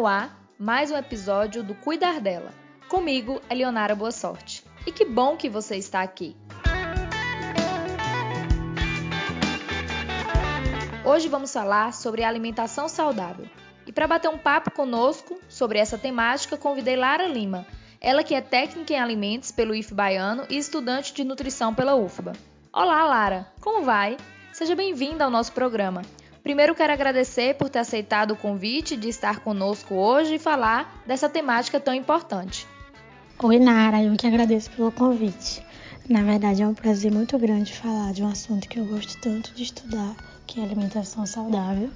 no ar mais um episódio do Cuidar dela. Comigo, Eleonara Boa Sorte. E que bom que você está aqui. Hoje vamos falar sobre alimentação saudável. E para bater um papo conosco sobre essa temática, convidei Lara Lima, ela que é técnica em alimentos pelo IF Baiano e estudante de nutrição pela UFBA. Olá, Lara, como vai? Seja bem-vinda ao nosso programa. Primeiro quero agradecer por ter aceitado o convite de estar conosco hoje e falar dessa temática tão importante. Oi, Nara, eu que agradeço pelo convite. Na verdade, é um prazer muito grande falar de um assunto que eu gosto tanto de estudar, que é alimentação saudável.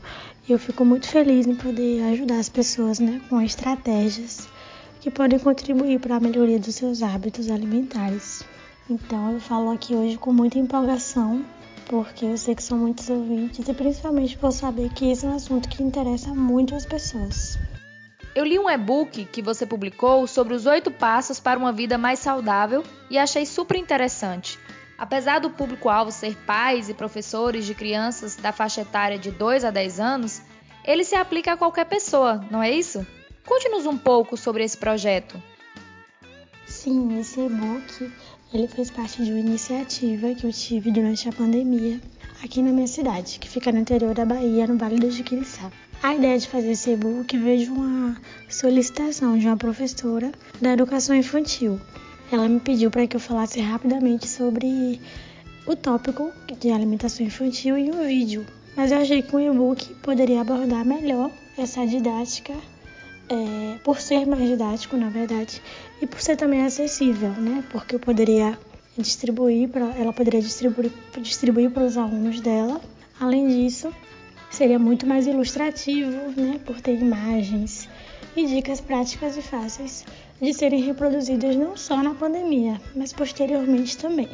E eu fico muito feliz em poder ajudar as pessoas né, com estratégias que podem contribuir para a melhoria dos seus hábitos alimentares. Então, eu falo aqui hoje com muita empolgação porque eu sei que são muitos ouvintes e principalmente por saber que esse é um assunto que interessa muito as pessoas. Eu li um e-book que você publicou sobre os oito passos para uma vida mais saudável e achei super interessante. Apesar do público-alvo ser pais e professores de crianças da faixa etária de 2 a 10 anos, ele se aplica a qualquer pessoa, não é isso? Conte-nos um pouco sobre esse projeto. Sim, esse e-book ele fez parte de uma iniciativa que eu tive durante a pandemia aqui na minha cidade, que fica no interior da Bahia, no Vale do Jiquiriçá. A ideia de fazer esse e-book veio de uma solicitação de uma professora da educação infantil. Ela me pediu para que eu falasse rapidamente sobre o tópico de alimentação infantil em um vídeo, mas eu achei que um e-book poderia abordar melhor essa didática é, por ser mais didático, na verdade, e por ser também acessível, né? Porque eu poderia distribuir para ela poderia distribuir distribuir para os alunos dela. Além disso, seria muito mais ilustrativo, né? Por ter imagens e dicas práticas e fáceis de serem reproduzidas não só na pandemia, mas posteriormente também.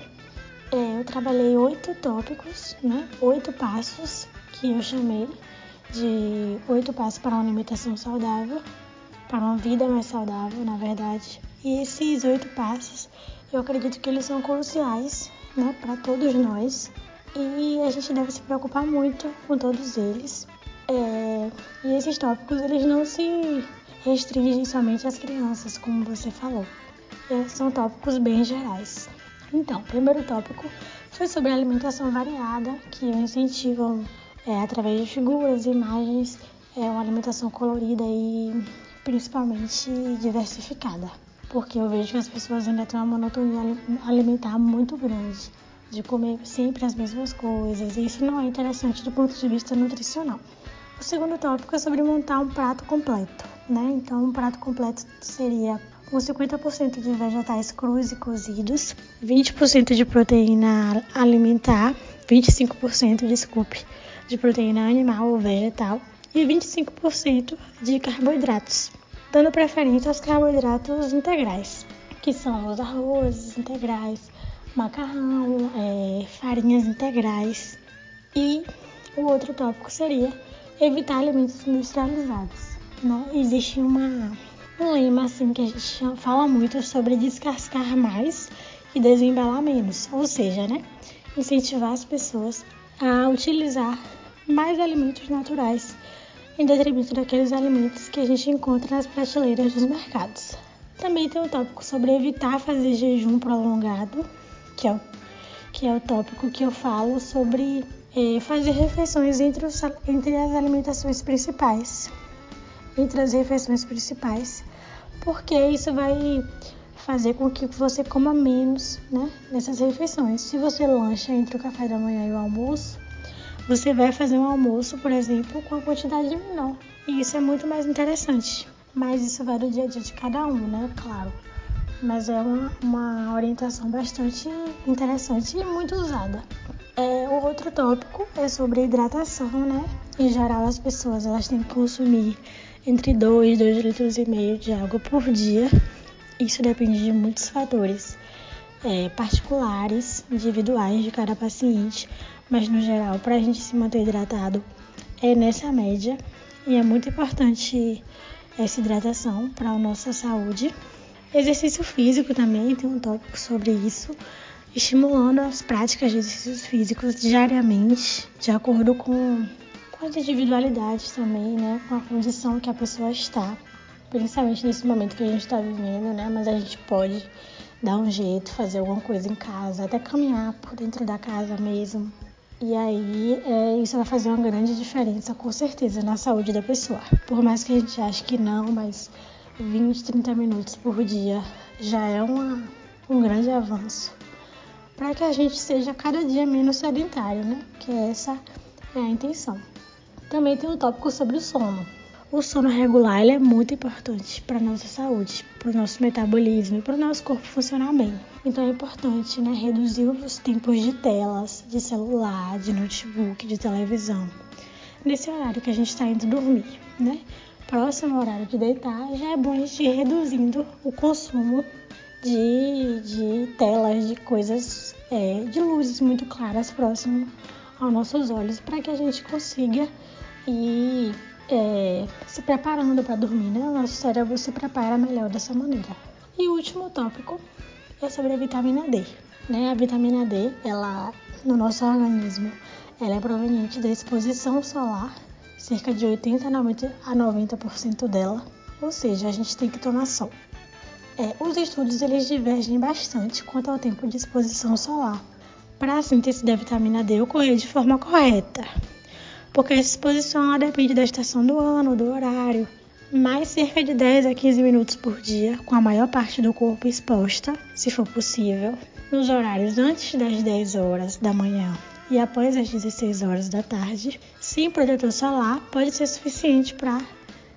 É, eu trabalhei oito tópicos, né? Oito passos que eu chamei de oito passos para uma alimentação saudável, para uma vida mais saudável, na verdade. E esses oito passos, eu acredito que eles são cruciais, né, para todos nós. E a gente deve se preocupar muito com todos eles. É, e esses tópicos, eles não se restringem somente às crianças, como você falou. É, são tópicos bem gerais. Então, o primeiro tópico foi sobre alimentação variada, que incentivam é, através de figuras, imagens, é uma alimentação colorida e principalmente diversificada. Porque eu vejo que as pessoas ainda têm uma monotonia alimentar muito grande, de comer sempre as mesmas coisas, e isso não é interessante do ponto de vista nutricional. O segundo tópico é sobre montar um prato completo, né? Então, um prato completo seria com 50% de vegetais crus e cozidos, 20% de proteína alimentar, 25%, desculpe, de proteína animal ou vegetal e 25% de carboidratos, dando preferência aos carboidratos integrais, que são os arrozes integrais, macarrão, é, farinhas integrais. E o outro tópico seria evitar alimentos industrializados. Né? Existe uma, um lema assim que a gente fala muito sobre descascar mais e desembalar menos, ou seja, né, incentivar as pessoas a utilizar mais alimentos naturais, em detrimento daqueles alimentos que a gente encontra nas prateleiras dos mercados. Também tem um tópico sobre evitar fazer jejum prolongado, que é o, que é o tópico que eu falo sobre é, fazer refeições entre, os, entre as alimentações principais, entre as refeições principais, porque isso vai fazer com que você coma menos né, nessas refeições. Se você lancha entre o café da manhã e o almoço, você vai fazer um almoço, por exemplo, com uma quantidade menor. E isso é muito mais interessante. Mas isso vai do dia a dia de cada um, né? Claro. Mas é uma, uma orientação bastante interessante e muito usada. É, o outro tópico é sobre hidratação, né? Em geral, as pessoas elas têm que consumir entre 2 e 2 litros e meio de água por dia. Isso depende de muitos fatores é, particulares, individuais de cada paciente, mas no geral, para a gente se manter hidratado, é nessa média e é muito importante essa hidratação para a nossa saúde. Exercício físico também tem um tópico sobre isso, estimulando as práticas de exercícios físicos diariamente, de acordo com, com as individualidades também, né? Com a condição que a pessoa está, principalmente nesse momento que a gente está vivendo, né? Mas a gente pode dar um jeito, fazer alguma coisa em casa, até caminhar por dentro da casa mesmo. E aí, é, isso vai fazer uma grande diferença, com certeza, na saúde da pessoa. Por mais que a gente ache que não, mas 20, 30 minutos por dia já é uma, um grande avanço para que a gente seja cada dia menos sedentário, né? Que essa é a intenção. Também tem um tópico sobre o sono. O sono regular ele é muito importante para a nossa saúde, para o nosso metabolismo e para o nosso corpo funcionar bem. Então é importante né, reduzir os tempos de telas, de celular, de notebook, de televisão. Nesse horário que a gente está indo dormir, né? Próximo horário de deitar, já é bom a gente ir reduzindo o consumo de, de telas, de coisas, é, de luzes muito claras próximo aos nossos olhos, para que a gente consiga ir é, se preparando para dormir, né? O nosso cérebro se prepara melhor dessa maneira. E o último tópico é sobre a vitamina D. Né? A vitamina D, ela no nosso organismo, ela é proveniente da exposição solar, cerca de 80 a 90% dela. Ou seja, a gente tem que tomar sol. É, os estudos eles divergem bastante quanto ao tempo de exposição solar para a síntese da vitamina D ocorrer de forma correta porque a exposição depende da estação do ano, do horário, mais cerca de 10 a 15 minutos por dia, com a maior parte do corpo exposta, se for possível, nos horários antes das 10 horas da manhã e após as 16 horas da tarde, sem protetor solar, pode ser suficiente para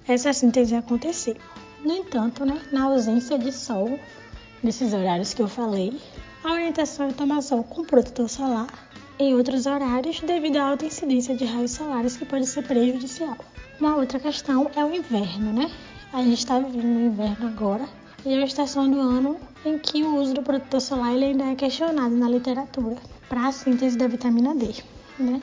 essa síntese acontecer. No entanto, né, na ausência de sol, nesses horários que eu falei, a orientação é tomar sol com protetor solar em outros horários devido à alta incidência de raios solares que pode ser prejudicial. Uma outra questão é o inverno, né? A gente está vivendo no inverno agora e é a estação do ano em que o uso do protetor solar ainda é questionado na literatura para a síntese da vitamina D, né?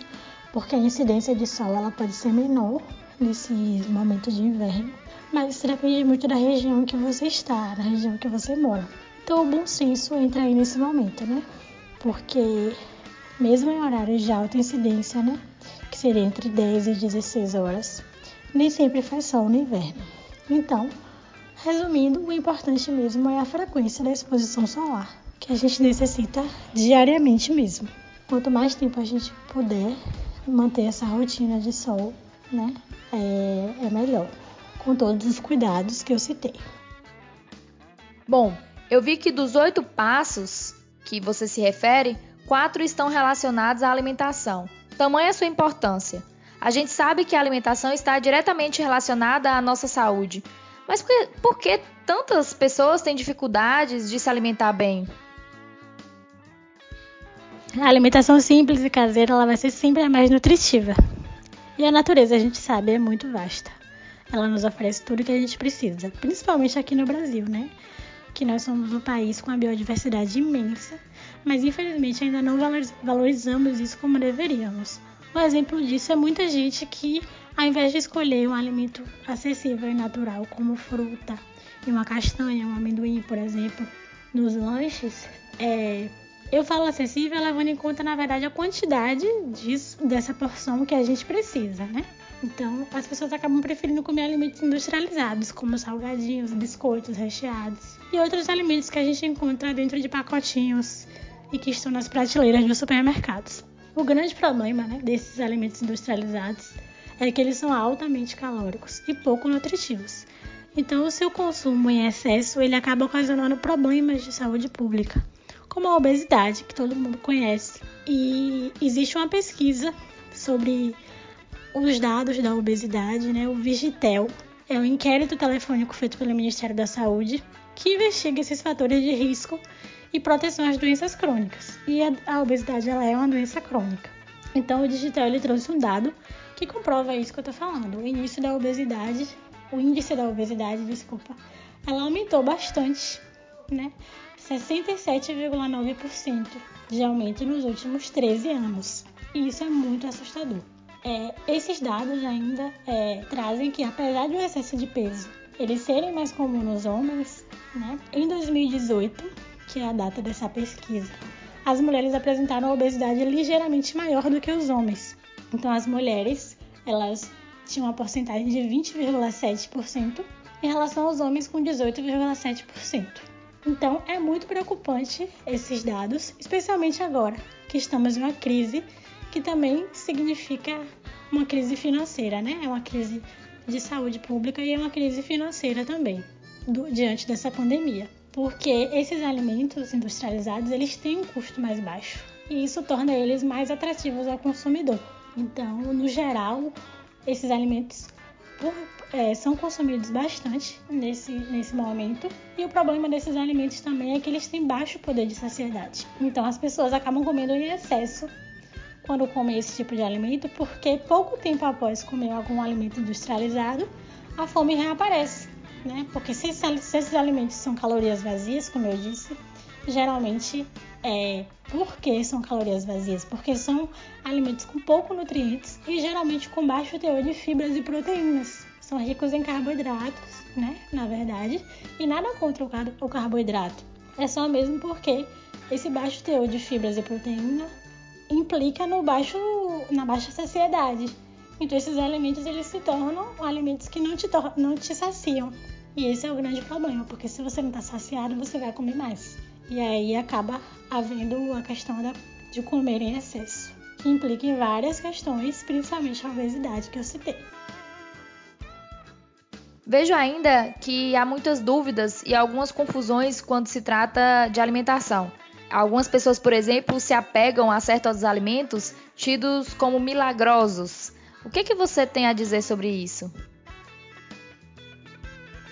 Porque a incidência de sol ela pode ser menor nesse momento de inverno, mas isso depende muito da região que você está, da região que você mora. Então o bom senso entra aí nesse momento, né? Porque mesmo em horários de alta incidência, né, que seria entre 10 e 16 horas, nem sempre faz sol no inverno. Então, resumindo, o importante mesmo é a frequência da exposição solar, que a gente necessita diariamente mesmo. Quanto mais tempo a gente puder manter essa rotina de sol, né, é, é melhor, com todos os cuidados que eu citei. Bom, eu vi que dos oito passos que você se refere, quatro estão relacionados à alimentação. Tamanha sua importância. A gente sabe que a alimentação está diretamente relacionada à nossa saúde. Mas por que, por que tantas pessoas têm dificuldades de se alimentar bem? A alimentação simples e caseira ela vai ser sempre a mais nutritiva. E a natureza, a gente sabe, é muito vasta. Ela nos oferece tudo que a gente precisa, principalmente aqui no Brasil, né? Que nós somos um país com uma biodiversidade imensa mas infelizmente ainda não valorizamos isso como deveríamos. Um exemplo disso é muita gente que, ao invés de escolher um alimento acessível e natural, como fruta e uma castanha, um amendoim, por exemplo, nos lanches, é, eu falo acessível levando em conta, na verdade, a quantidade disso, dessa porção que a gente precisa, né? Então, as pessoas acabam preferindo comer alimentos industrializados, como salgadinhos, biscoitos recheados e outros alimentos que a gente encontra dentro de pacotinhos e que estão nas prateleiras dos supermercados. O grande problema né, desses alimentos industrializados é que eles são altamente calóricos e pouco nutritivos. Então, o seu consumo em excesso ele acaba ocasionando problemas de saúde pública, como a obesidade, que todo mundo conhece. E existe uma pesquisa sobre os dados da obesidade, né? O Vigitel é um inquérito telefônico feito pelo Ministério da Saúde que investiga esses fatores de risco e proteção às doenças crônicas. E a, obesidade ela é uma doença crônica. Então o digital ele trouxe um dado que comprova isso que eu estou falando. O início da obesidade, o índice da obesidade, desculpa, ela aumentou bastante, né? 67,9% de aumento nos últimos 13 anos. E isso é muito assustador. É, esses dados ainda é, trazem que, apesar de o excesso de peso eles serem mais comuns nos homens, né, em 2018 que é a data dessa pesquisa, as mulheres apresentaram obesidade ligeiramente maior do que os homens. Então, as mulheres elas tinham uma porcentagem de 20,7% em relação aos homens com 18,7%. Então é muito preocupante esses dados, especialmente agora que estamos em uma crise que também significa uma crise financeira, né? É uma crise de saúde pública e é uma crise financeira também, do, diante dessa pandemia. Porque esses alimentos industrializados, eles têm um custo mais baixo e isso torna eles mais atrativos ao consumidor. Então, no geral, esses alimentos por, é, são consumidos bastante nesse, nesse momento. E o problema desses alimentos também é que eles têm baixo poder de saciedade. Então as pessoas acabam comendo em excesso quando comem esse tipo de alimento, porque pouco tempo após comer algum alimento industrializado, a fome reaparece. Né? Porque se, se esses alimentos são calorias vazias, como eu disse, geralmente é, por que são calorias vazias? Porque são alimentos com pouco nutrientes e geralmente com baixo teor de fibras e proteínas. São ricos em carboidratos, né? Na verdade, e nada contra o carboidrato. É só mesmo porque esse baixo teor de fibras e proteína implica no baixo, na baixa saciedade. Então esses alimentos eles se tornam alimentos que não te, não te saciam. E esse é o grande problema, porque se você não está saciado, você vai comer mais. E aí acaba havendo a questão da, de comer em excesso, que implica em várias questões, principalmente a obesidade que eu citei. Vejo ainda que há muitas dúvidas e algumas confusões quando se trata de alimentação. Algumas pessoas, por exemplo, se apegam a certos alimentos tidos como milagrosos. O que, que você tem a dizer sobre isso?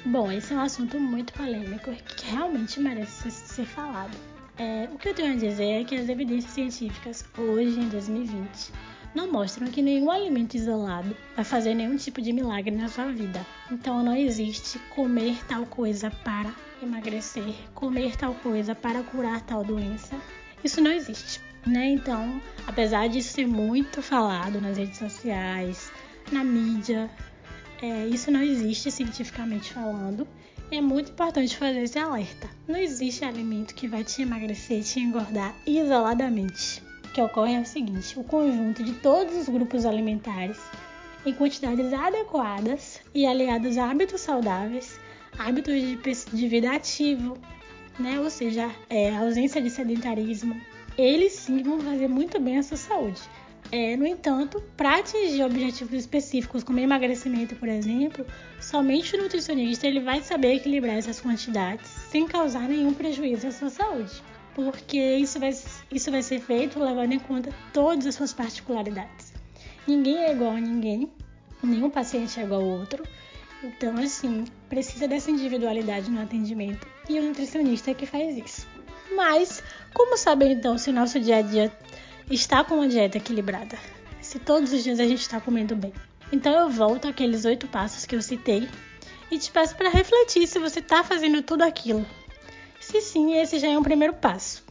Bom, esse é um assunto muito polêmico que realmente merece ser falado. É, o que eu tenho a dizer é que as evidências científicas, hoje em 2020, não mostram que nenhum alimento isolado vai fazer nenhum tipo de milagre na sua vida. Então não existe comer tal coisa para emagrecer, comer tal coisa para curar tal doença. Isso não existe. Né? Então, apesar disso ser muito falado nas redes sociais, na mídia, é, isso não existe cientificamente falando. É muito importante fazer esse alerta. Não existe alimento que vai te emagrecer, te engordar isoladamente. O que ocorre é o seguinte: o conjunto de todos os grupos alimentares, em quantidades adequadas e aliados a hábitos saudáveis, hábitos de, de vida ativo, né? ou seja, é, ausência de sedentarismo, eles sim vão fazer muito bem à sua saúde. É, no entanto, para atingir objetivos específicos como emagrecimento, por exemplo, somente o nutricionista ele vai saber equilibrar essas quantidades sem causar nenhum prejuízo à sua saúde, porque isso vai, isso vai ser feito levando em conta todas as suas particularidades. Ninguém é igual a ninguém, nenhum paciente é igual ao outro, então, assim, precisa dessa individualidade no atendimento e o nutricionista é que faz isso. Mas, como saber então se nosso dia a dia está com uma dieta equilibrada, se todos os dias a gente está comendo bem. Então eu volto àqueles oito passos que eu citei e te peço para refletir se você está fazendo tudo aquilo. Se sim, esse já é um primeiro passo.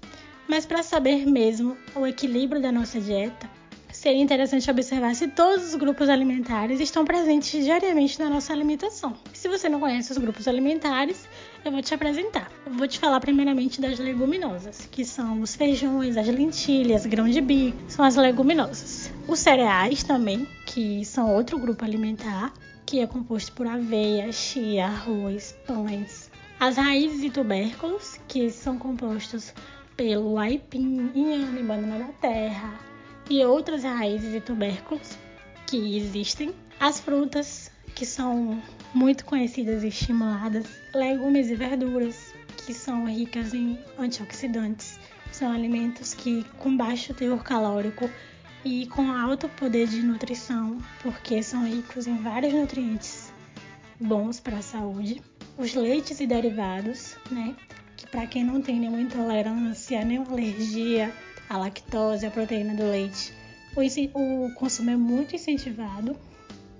Mas para saber mesmo o equilíbrio da nossa dieta, seria interessante observar se todos os grupos alimentares estão presentes diariamente na nossa alimentação. Se você não conhece os grupos alimentares, eu vou te apresentar. Eu vou te falar primeiramente das leguminosas, que são os feijões, as lentilhas, grão de bico, são as leguminosas. Os cereais também, que são outro grupo alimentar, que é composto por aveia, chia, arroz, pães. As raízes e tubérculos, que são compostos pelo aipim, inhame, banana da terra, e outras raízes e tubérculos que existem. As frutas, que são muito conhecidas e estimuladas, legumes e verduras, que são ricas em antioxidantes. São alimentos que com baixo teor calórico e com alto poder de nutrição, porque são ricos em vários nutrientes bons para a saúde. Os leites e derivados, né? Que para quem não tem nenhuma intolerância, nenhuma alergia à lactose, à proteína do leite, o consumo é muito incentivado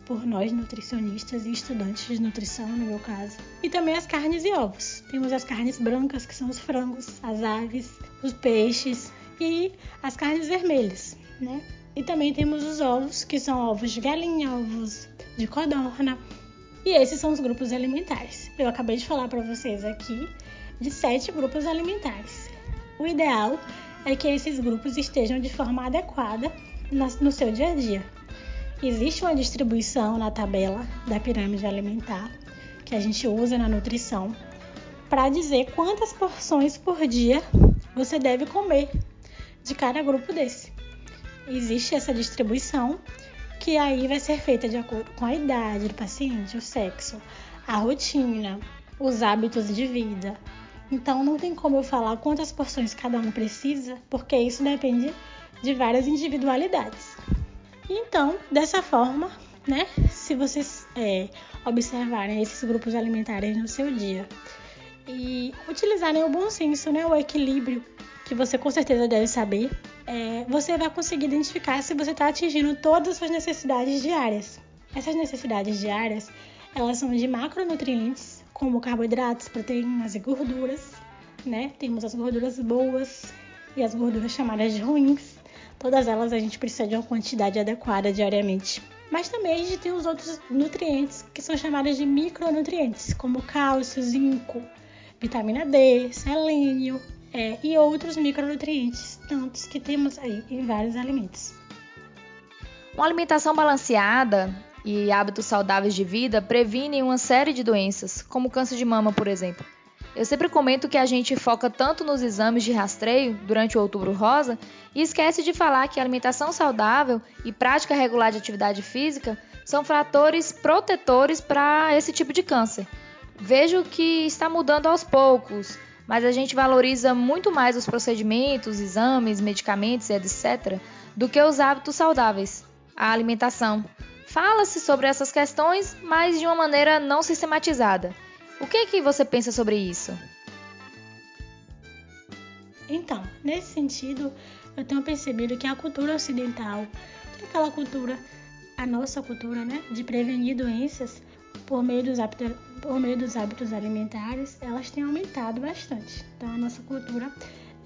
por nós nutricionistas e estudantes de nutrição, no meu caso. E também as carnes e ovos. Temos as carnes brancas, que são os frangos, as aves, os peixes e as carnes vermelhas, né? E também temos os ovos, que são ovos de galinha, ovos de codorna. E esses são os grupos alimentares. Eu acabei de falar para vocês aqui de sete grupos alimentares. O ideal é que esses grupos estejam de forma adequada no seu dia a dia. Existe uma distribuição na tabela da pirâmide alimentar que a gente usa na nutrição para dizer quantas porções por dia você deve comer de cada grupo desse. Existe essa distribuição que aí vai ser feita de acordo com a idade do paciente, o sexo, a rotina, os hábitos de vida. Então não tem como eu falar quantas porções cada um precisa, porque isso depende de várias individualidades. Então, dessa forma, né, se vocês é, observarem esses grupos alimentares no seu dia e utilizarem o bom senso, né, o equilíbrio, que você com certeza deve saber, é, você vai conseguir identificar se você está atingindo todas as suas necessidades diárias. Essas necessidades diárias, elas são de macronutrientes, como carboidratos, proteínas e gorduras, né? Temos as gorduras boas e as gorduras chamadas de ruins. Todas elas a gente precisa de uma quantidade adequada diariamente. Mas também a gente tem os outros nutrientes que são chamados de micronutrientes, como cálcio, zinco, vitamina D, selênio é, e outros micronutrientes, tantos que temos aí em vários alimentos. Uma alimentação balanceada e hábitos saudáveis de vida previnem uma série de doenças, como câncer de mama, por exemplo. Eu sempre comento que a gente foca tanto nos exames de rastreio durante o Outubro Rosa e esquece de falar que alimentação saudável e prática regular de atividade física são fatores protetores para esse tipo de câncer. Vejo que está mudando aos poucos, mas a gente valoriza muito mais os procedimentos, exames, medicamentos etc. do que os hábitos saudáveis, a alimentação. Fala-se sobre essas questões, mas de uma maneira não sistematizada. O que, que você pensa sobre isso? Então, nesse sentido, eu tenho percebido que a cultura ocidental, que é aquela cultura, a nossa cultura, né, de prevenir doenças por meio dos hábitos, por meio dos hábitos alimentares, elas têm aumentado bastante. Então, a nossa cultura,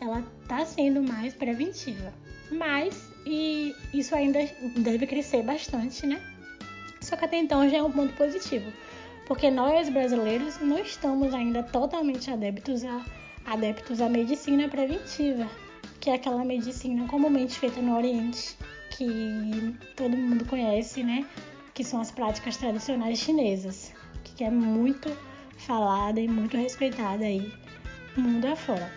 ela está sendo mais preventiva. Mas, e isso ainda deve crescer bastante, né? Só que até então já é um ponto positivo porque nós brasileiros não estamos ainda totalmente adeptos a, adeptos à medicina preventiva, que é aquela medicina comumente feita no Oriente, que todo mundo conhece, né? Que são as práticas tradicionais chinesas, que é muito falada e muito respeitada aí mundo afora.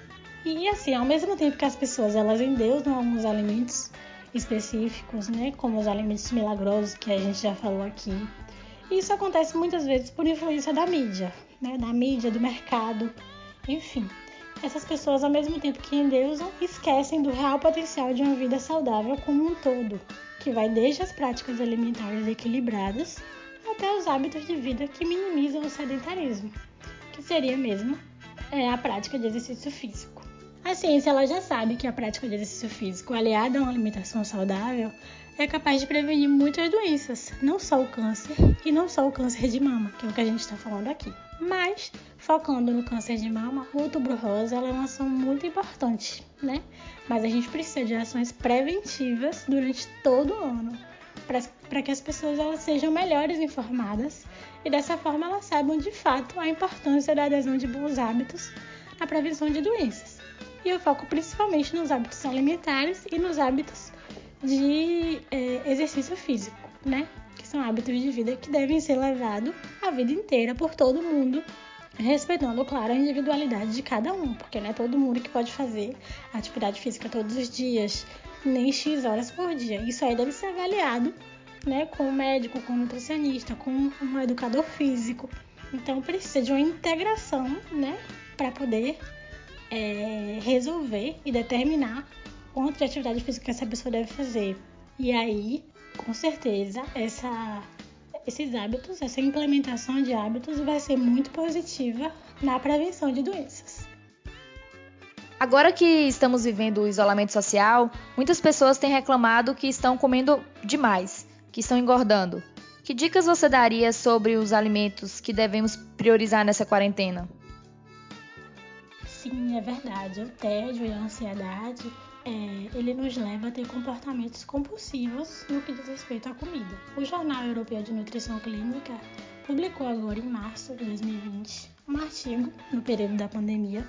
E assim, ao mesmo tempo que as pessoas elas endeusam alguns alimentos específicos, né, como os alimentos milagrosos que a gente já falou aqui, isso acontece muitas vezes por influência da mídia, né? da mídia, do mercado, enfim. Essas pessoas, ao mesmo tempo que endeusam, esquecem do real potencial de uma vida saudável como um todo, que vai desde as práticas alimentares equilibradas até os hábitos de vida que minimizam o sedentarismo, que seria mesmo é, a prática de exercício físico. A ciência ela já sabe que a prática de exercício físico, aliada a uma alimentação saudável, é capaz de prevenir muitas doenças, não só o câncer e não só o câncer de mama, que é o que a gente está falando aqui. Mas, focando no câncer de mama, o outubro rosa é uma ação muito importante, né? Mas a gente precisa de ações preventivas durante todo o ano, para que as pessoas elas sejam melhores informadas e dessa forma elas saibam de fato a importância da adesão de bons hábitos na prevenção de doenças. E eu foco principalmente nos hábitos alimentares e nos hábitos de é, exercício físico, né? Que são hábitos de vida que devem ser levados a vida inteira por todo mundo, respeitando, claro, a individualidade de cada um, porque não é todo mundo que pode fazer atividade física todos os dias, nem X horas por dia. Isso aí deve ser avaliado, né, com o médico, com o nutricionista, com um educador físico. Então precisa de uma integração, né, para poder é, resolver e determinar quanto de atividade física essa pessoa deve fazer. E aí, com certeza, essa, esses hábitos, essa implementação de hábitos vai ser muito positiva na prevenção de doenças. Agora que estamos vivendo o isolamento social, muitas pessoas têm reclamado que estão comendo demais, que estão engordando. Que dicas você daria sobre os alimentos que devemos priorizar nessa quarentena? Sim, é verdade. O tédio e a ansiedade é, ele nos leva a ter comportamentos compulsivos no que diz respeito à comida. O Jornal Europeu de Nutrição Clínica publicou agora em março de 2020 um artigo no período da pandemia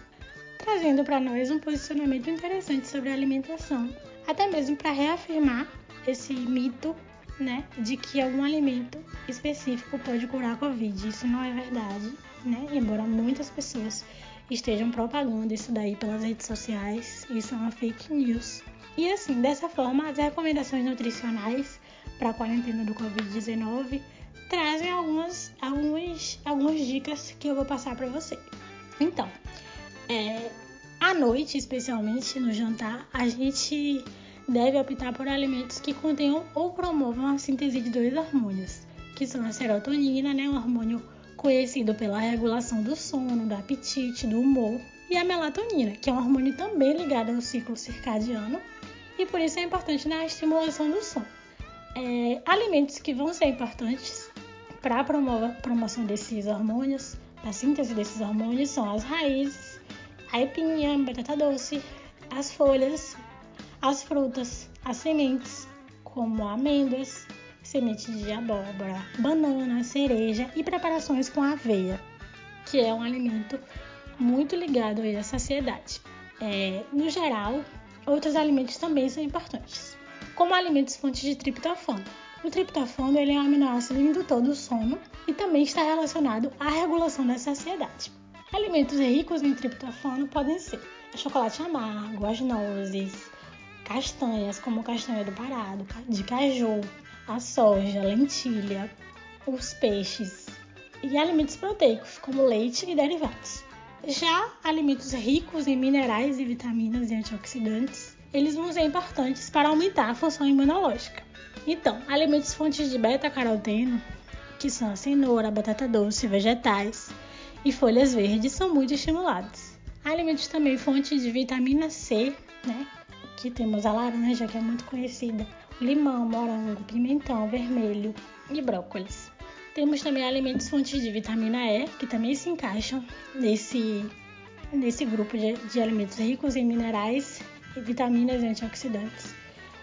trazendo para nós um posicionamento interessante sobre a alimentação, até mesmo para reafirmar esse mito né, de que algum alimento específico pode curar a Covid. Isso não é verdade, né? Embora muitas pessoas estejam propagando isso daí pelas redes sociais, isso é uma fake news. E assim, dessa forma, as recomendações nutricionais para a quarentena do Covid-19 trazem algumas, algumas, algumas dicas que eu vou passar para você. Então, é, à noite, especialmente no jantar, a gente deve optar por alimentos que contenham ou promovam a síntese de dois hormônios, que são a serotonina, né, um hormônio conhecido pela regulação do sono, do apetite, do humor, e a melatonina, que é um hormônio também ligado ao ciclo circadiano e por isso é importante na estimulação do sono. É, alimentos que vão ser importantes para a promoção desses hormônios, da síntese desses hormônios, são as raízes, a epinha, a batata doce, as folhas, as frutas, as sementes, como amêndoas, semente de abóbora, banana, cereja e preparações com aveia, que é um alimento muito ligado à saciedade. É, no geral, outros alimentos também são importantes, como alimentos fontes de triptofano. O triptofano ele é um aminoácido indutor do sono e também está relacionado à regulação da saciedade. Alimentos ricos em triptofano podem ser chocolate amargo, as nozes, castanhas como castanha do Pará, de caju, a soja, lentilha, os peixes e alimentos proteicos como leite e derivados. Já alimentos ricos em minerais e vitaminas e antioxidantes, eles vão ser importantes para aumentar a função imunológica. Então, alimentos fontes de beta-caroteno, que são a cenoura, a batata doce, vegetais e folhas verdes, são muito estimulados. Alimentos também fontes de vitamina C, né? Que temos a laranja, que é muito conhecida, limão, morango, pimentão vermelho e brócolis. Temos também alimentos fontes de vitamina E, que também se encaixam nesse, nesse grupo de, de alimentos ricos em minerais, vitaminas e antioxidantes.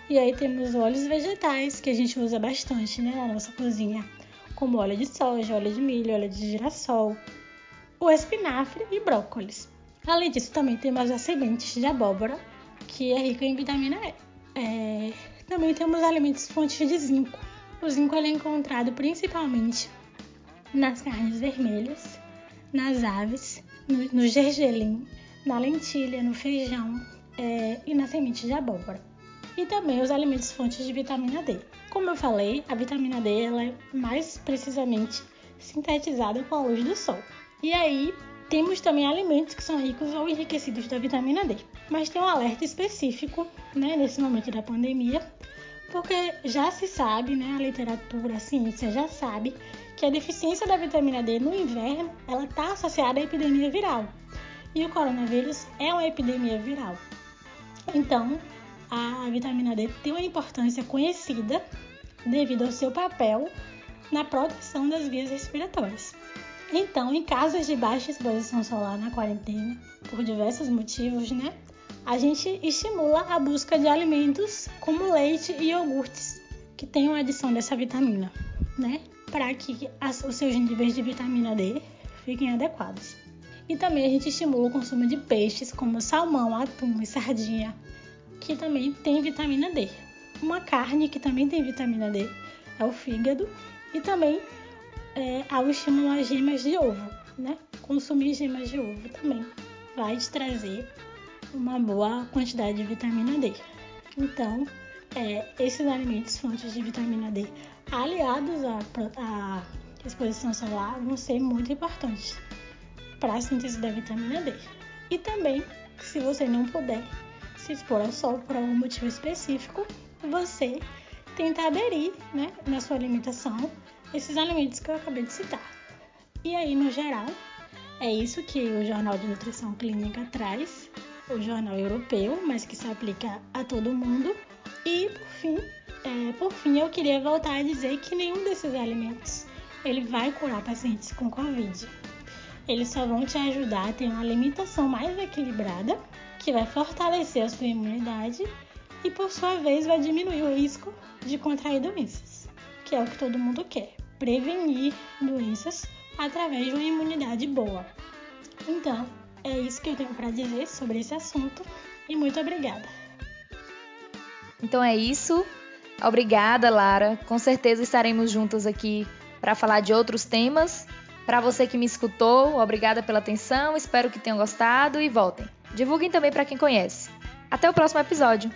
E aí temos óleos vegetais, que a gente usa bastante né, na nossa cozinha, como óleo de soja, óleo de milho, óleo de girassol, o espinafre e brócolis. Além disso, também temos as sementes de abóbora, que é rica em vitamina E. É, também temos alimentos fontes de zinco. O zinco é encontrado principalmente nas carnes vermelhas, nas aves, no, gergelim, na lentilha, no feijão é, e na semente de abóbora. E também os alimentos fontes de vitamina D. Como eu falei, a vitamina D ela é mais precisamente sintetizada com a luz do sol. E aí temos também alimentos que são ricos ou enriquecidos da vitamina D. Mas tem um alerta específico né, nesse momento da pandemia, porque já se sabe, né, a literatura, a ciência já sabe que a deficiência da vitamina D no inverno ela está associada à epidemia viral. E o coronavírus é uma epidemia viral. Então, a vitamina D tem uma importância conhecida devido ao seu papel na proteção das vias respiratórias. Então, em casos de baixa exposição solar na quarentena, por diversos motivos, né? A gente estimula a busca de alimentos como leite e iogurtes, que tenham adição dessa vitamina, né? Para que as, os seus níveis de vitamina D fiquem adequados. E também a gente estimula o consumo de peixes como salmão, atum e sardinha, que também tem vitamina D. Uma carne que também tem vitamina D é o fígado e também é, ao estimular gemas de ovo, né? Consumir gemas de ovo também vai te trazer uma boa quantidade de vitamina D. Então, é, esses alimentos fontes de vitamina D aliados à, à exposição solar vão ser muito importantes para a síntese da vitamina D. E também, se você não puder se expor ao sol por algum motivo específico, você tenta aderir né, na sua alimentação esses alimentos que eu acabei de citar. E aí, no geral, é isso que o Jornal de Nutrição Clínica traz, o jornal europeu, mas que se aplica a todo mundo. E por fim, é, por fim, eu queria voltar a dizer que nenhum desses alimentos ele vai curar pacientes com Covid. Eles só vão te ajudar a ter uma alimentação mais equilibrada, que vai fortalecer a sua imunidade e, por sua vez, vai diminuir o risco de contrair doenças, que é o que todo mundo quer prevenir doenças através de uma imunidade boa. Então, é isso que eu tenho para dizer sobre esse assunto e muito obrigada. Então é isso. Obrigada, Lara. Com certeza estaremos juntas aqui para falar de outros temas. Para você que me escutou, obrigada pela atenção, espero que tenham gostado e voltem. Divulguem também para quem conhece. Até o próximo episódio.